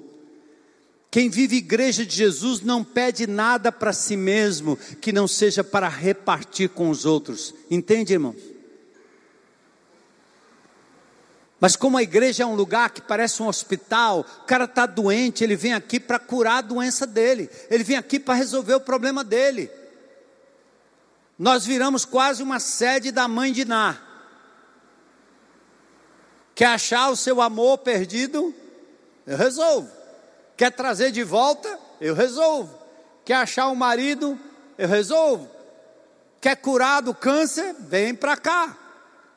Quem vive igreja de Jesus não pede nada para si mesmo que não seja para repartir com os outros. Entende, irmãos? Mas como a igreja é um lugar que parece um hospital, o cara está doente, ele vem aqui para curar a doença dele, ele vem aqui para resolver o problema dele. Nós viramos quase uma sede da mãe de Ná. Quer achar o seu amor perdido? Eu resolvo. Quer trazer de volta? Eu resolvo. Quer achar o um marido? Eu resolvo. Quer curar do câncer? Vem para cá.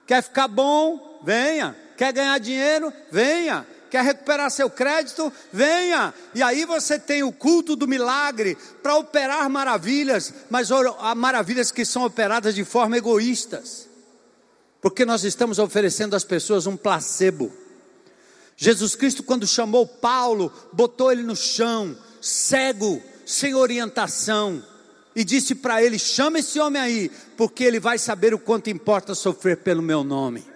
Quer ficar bom? Venha. Quer ganhar dinheiro? Venha. Quer recuperar seu crédito? Venha. E aí você tem o culto do milagre para operar maravilhas, mas maravilhas que são operadas de forma egoístas. Porque nós estamos oferecendo às pessoas um placebo. Jesus Cristo, quando chamou Paulo, botou ele no chão, cego, sem orientação, e disse para ele: chama esse homem aí, porque ele vai saber o quanto importa sofrer pelo meu nome.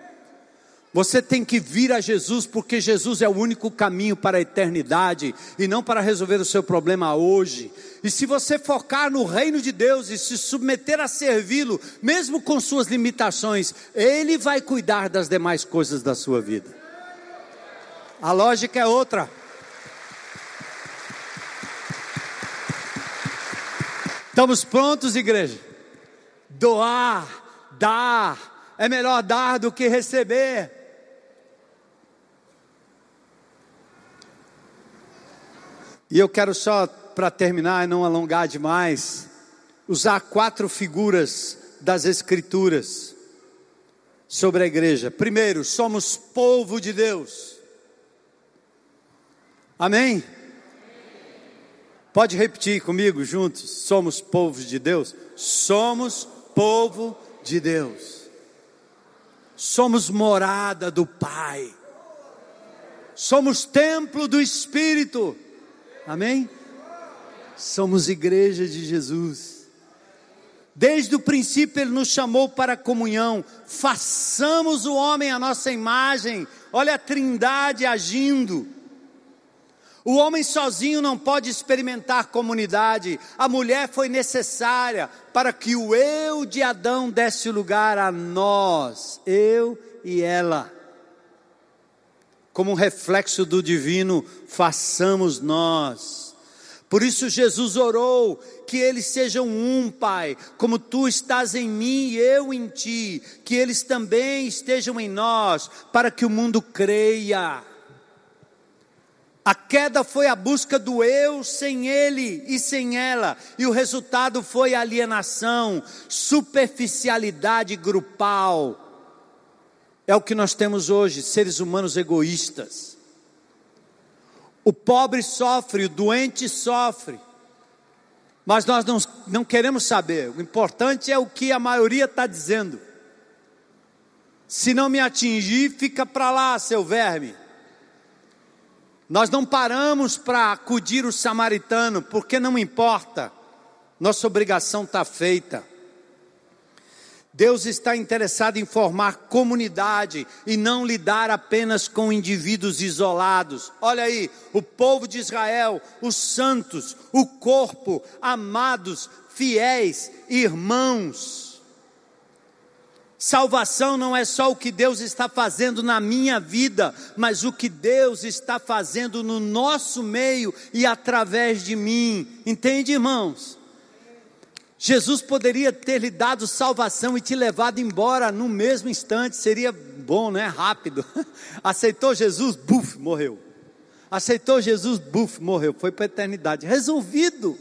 Você tem que vir a Jesus, porque Jesus é o único caminho para a eternidade e não para resolver o seu problema hoje. E se você focar no reino de Deus e se submeter a servi-lo, mesmo com suas limitações, Ele vai cuidar das demais coisas da sua vida. A lógica é outra. Estamos prontos, igreja? Doar, dar, é melhor dar do que receber. E eu quero só, para terminar e não alongar demais, usar quatro figuras das Escrituras sobre a igreja. Primeiro, somos povo de Deus. Amém? Pode repetir comigo juntos? Somos povo de Deus? Somos povo de Deus. Somos morada do Pai. Somos templo do Espírito. Amém? Somos igreja de Jesus. Desde o princípio ele nos chamou para a comunhão. Façamos o homem a nossa imagem. Olha a Trindade agindo. O homem sozinho não pode experimentar comunidade. A mulher foi necessária para que o eu de Adão desse lugar a nós, eu e ela como um reflexo do divino, façamos nós. Por isso Jesus orou que eles sejam um, Pai, como tu estás em mim e eu em ti, que eles também estejam em nós, para que o mundo creia. A queda foi a busca do eu sem ele e sem ela, e o resultado foi alienação, superficialidade grupal é o que nós temos hoje, seres humanos egoístas. O pobre sofre, o doente sofre, mas nós não, não queremos saber, o importante é o que a maioria está dizendo. Se não me atingir, fica para lá, seu verme. Nós não paramos para acudir o samaritano, porque não importa. Nossa obrigação está feita. Deus está interessado em formar comunidade e não lidar apenas com indivíduos isolados. Olha aí, o povo de Israel, os santos, o corpo, amados, fiéis, irmãos. Salvação não é só o que Deus está fazendo na minha vida, mas o que Deus está fazendo no nosso meio e através de mim. Entende, irmãos? Jesus poderia ter lhe dado salvação e te levado embora no mesmo instante, seria bom, né? Rápido. Aceitou Jesus, buf, morreu. Aceitou Jesus, buf, morreu. Foi para a eternidade. Resolvido.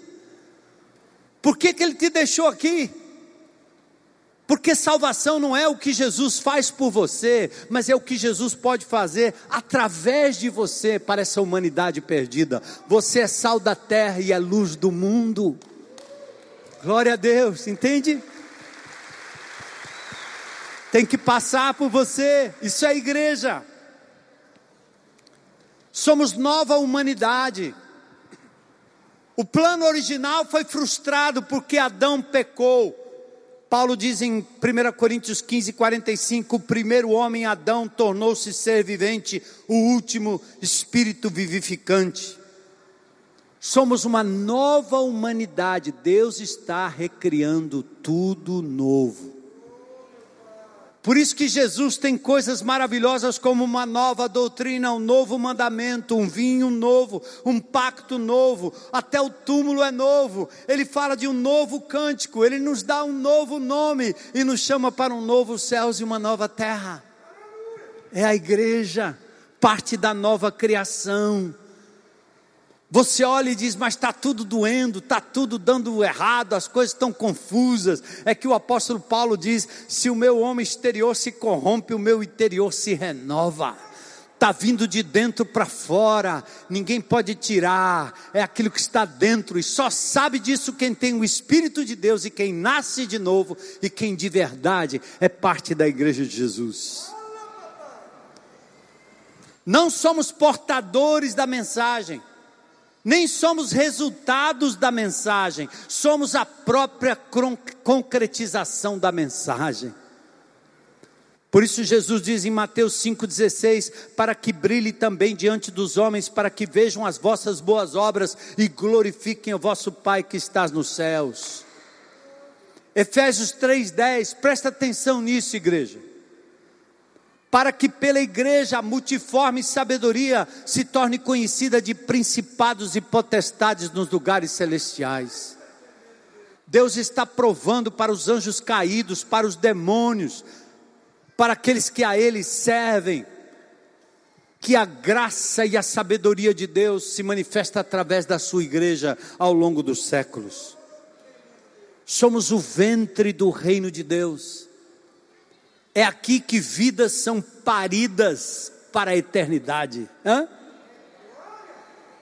Por que, que ele te deixou aqui? Porque salvação não é o que Jesus faz por você, mas é o que Jesus pode fazer através de você para essa humanidade perdida. Você é sal da terra e é luz do mundo. Glória a Deus, entende? Tem que passar por você, isso é igreja. Somos nova humanidade. O plano original foi frustrado porque Adão pecou. Paulo diz em 1 Coríntios 15, 45: o primeiro homem, Adão, tornou-se ser vivente, o último, espírito vivificante. Somos uma nova humanidade. Deus está recriando tudo novo. Por isso que Jesus tem coisas maravilhosas como uma nova doutrina, um novo mandamento, um vinho novo, um pacto novo, até o túmulo é novo. Ele fala de um novo cântico, ele nos dá um novo nome e nos chama para um novo céus e uma nova terra. É a igreja, parte da nova criação. Você olha e diz, mas está tudo doendo, está tudo dando errado, as coisas estão confusas. É que o apóstolo Paulo diz: se o meu homem exterior se corrompe, o meu interior se renova. Está vindo de dentro para fora, ninguém pode tirar, é aquilo que está dentro, e só sabe disso quem tem o Espírito de Deus e quem nasce de novo e quem de verdade é parte da igreja de Jesus. Não somos portadores da mensagem nem somos resultados da mensagem, somos a própria concretização da mensagem. Por isso Jesus diz em Mateus 5,16: para que brilhe também diante dos homens, para que vejam as vossas boas obras e glorifiquem o vosso Pai que estás nos céus. Efésios 3,10, presta atenção nisso, igreja para que pela igreja a multiforme sabedoria se torne conhecida de principados e potestades nos lugares celestiais. Deus está provando para os anjos caídos, para os demônios, para aqueles que a Ele servem, que a graça e a sabedoria de Deus se manifesta através da sua igreja ao longo dos séculos. Somos o ventre do reino de Deus. É aqui que vidas são paridas para a eternidade. Hã?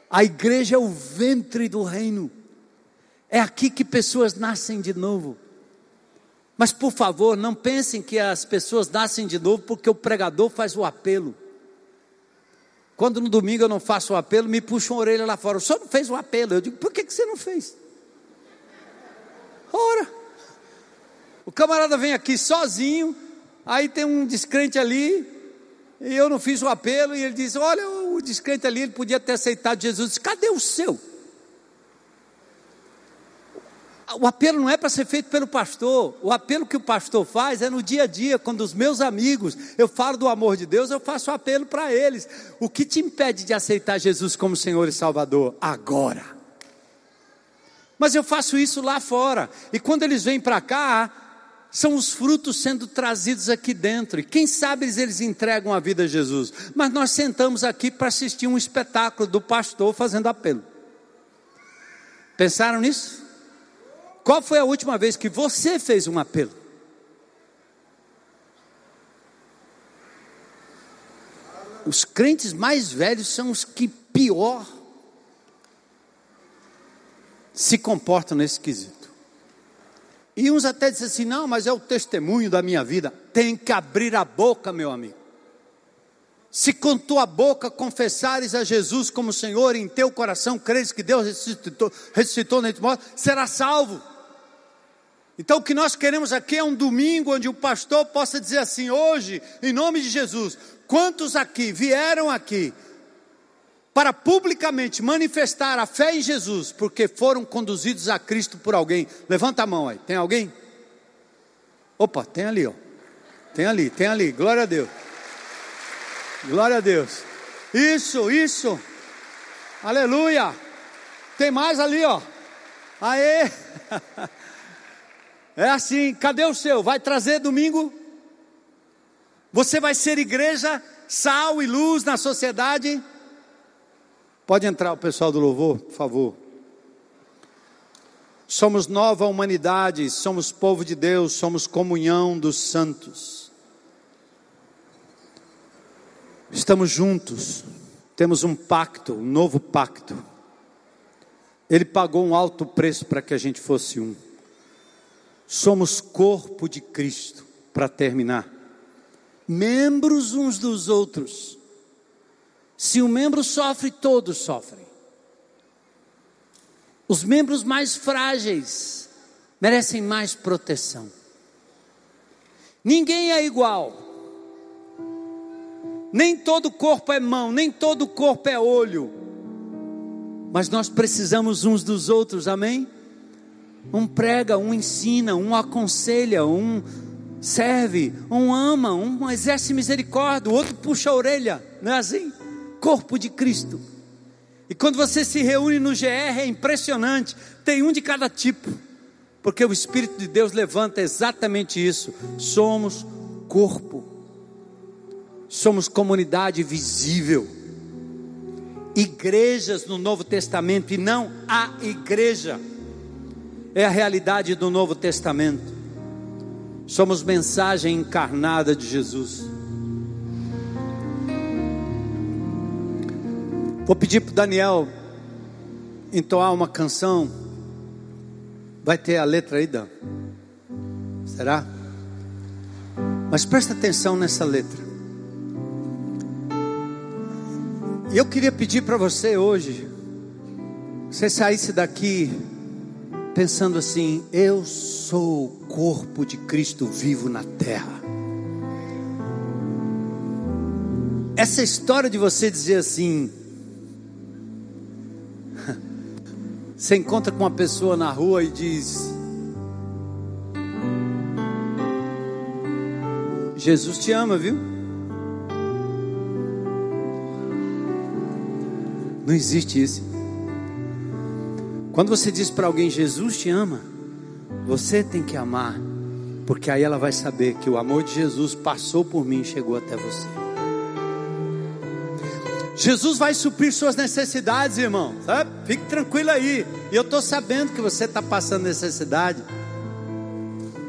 A igreja é o ventre do reino. É aqui que pessoas nascem de novo. Mas por favor, não pensem que as pessoas nascem de novo porque o pregador faz o apelo. Quando no domingo eu não faço o apelo, me puxam a orelha lá fora. O senhor não fez o apelo. Eu digo, por que, que você não fez? Ora, o camarada vem aqui sozinho, Aí tem um descrente ali, e eu não fiz o apelo, e ele diz: Olha, o descrente ali, ele podia ter aceitado Jesus. Cadê o seu? O apelo não é para ser feito pelo pastor. O apelo que o pastor faz é no dia a dia, quando os meus amigos, eu falo do amor de Deus, eu faço apelo para eles. O que te impede de aceitar Jesus como Senhor e Salvador? Agora. Mas eu faço isso lá fora. E quando eles vêm para cá, são os frutos sendo trazidos aqui dentro. E quem sabe eles, entregam a vida a Jesus. Mas nós sentamos aqui para assistir um espetáculo do pastor fazendo apelo. Pensaram nisso? Qual foi a última vez que você fez um apelo? Os crentes mais velhos são os que pior se comportam nesse quesito. E uns até dizem assim: não, mas é o testemunho da minha vida. Tem que abrir a boca, meu amigo. Se com tua boca confessares a Jesus como Senhor, em teu coração creres que Deus ressuscitou, ressuscitou entre mortos, será salvo. Então, o que nós queremos aqui é um domingo onde o pastor possa dizer assim: hoje, em nome de Jesus, quantos aqui vieram aqui para publicamente manifestar a fé em Jesus, porque foram conduzidos a Cristo por alguém? Levanta a mão aí, tem alguém? Opa, tem ali, ó. Tem ali, tem ali, glória a Deus. Glória a Deus. Isso, isso. Aleluia. Tem mais ali, ó. Aê. É assim, cadê o seu? Vai trazer domingo? Você vai ser igreja, sal e luz na sociedade? Pode entrar o pessoal do louvor, por favor. Somos nova humanidade, somos povo de Deus, somos comunhão dos santos. Estamos juntos, temos um pacto, um novo pacto. Ele pagou um alto preço para que a gente fosse um. Somos corpo de Cristo, para terminar. Membros uns dos outros. Se um membro sofre, todos sofrem. Os membros mais frágeis merecem mais proteção. Ninguém é igual. Nem todo corpo é mão, nem todo corpo é olho. Mas nós precisamos uns dos outros, amém? Um prega, um ensina, um aconselha, um serve, um ama, um exerce misericórdia, o outro puxa a orelha, não é assim? Corpo de Cristo. E quando você se reúne no GR é impressionante, tem um de cada tipo, porque o Espírito de Deus levanta exatamente isso. Somos corpo somos comunidade visível, igrejas no Novo Testamento e não a igreja, é a realidade do Novo Testamento. Somos mensagem encarnada de Jesus. Vou pedir para Daniel entoar uma canção. Vai ter a letra aí, Dan? Será? Mas presta atenção nessa letra. E eu queria pedir para você hoje, você saísse daqui pensando assim: eu sou o corpo de Cristo vivo na terra. Essa história de você dizer assim, você encontra com uma pessoa na rua e diz: Jesus te ama, viu? Não existe isso. Quando você diz para alguém Jesus te ama, você tem que amar, porque aí ela vai saber que o amor de Jesus passou por mim e chegou até você. Jesus vai suprir suas necessidades, irmão. Sabe? Fique tranquilo aí. E eu estou sabendo que você está passando necessidade.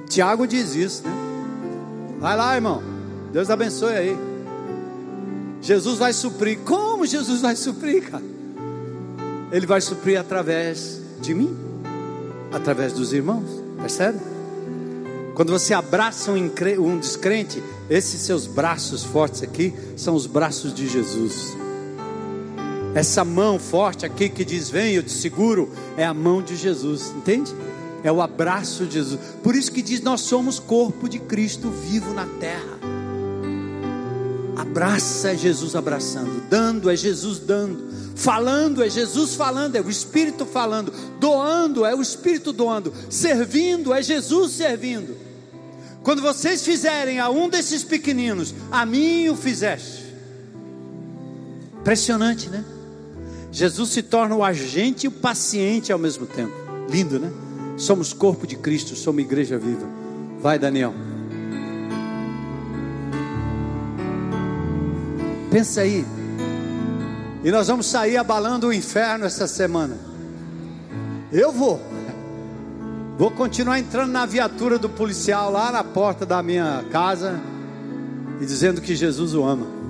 Tiago diz isso, né? Vai lá, irmão. Deus abençoe aí. Jesus vai suprir. Como Jesus vai suprir, cara? Ele vai suprir através de mim, através dos irmãos, percebe? Quando você abraça um, descrente, esses seus braços fortes aqui são os braços de Jesus. Essa mão forte aqui que diz: Vem, eu te seguro, é a mão de Jesus, entende? É o abraço de Jesus. Por isso que diz: Nós somos corpo de Cristo vivo na terra. Abraça é Jesus abraçando, dando é Jesus dando, falando é Jesus falando, é o Espírito falando, doando é o Espírito doando, servindo é Jesus servindo. Quando vocês fizerem a um desses pequeninos, a mim o fizeste. Impressionante, né? Jesus se torna o agente e o paciente ao mesmo tempo. Lindo, né? Somos corpo de Cristo, somos igreja viva. Vai, Daniel. Pensa aí. E nós vamos sair abalando o inferno essa semana. Eu vou. Vou continuar entrando na viatura do policial lá na porta da minha casa e dizendo que Jesus o ama.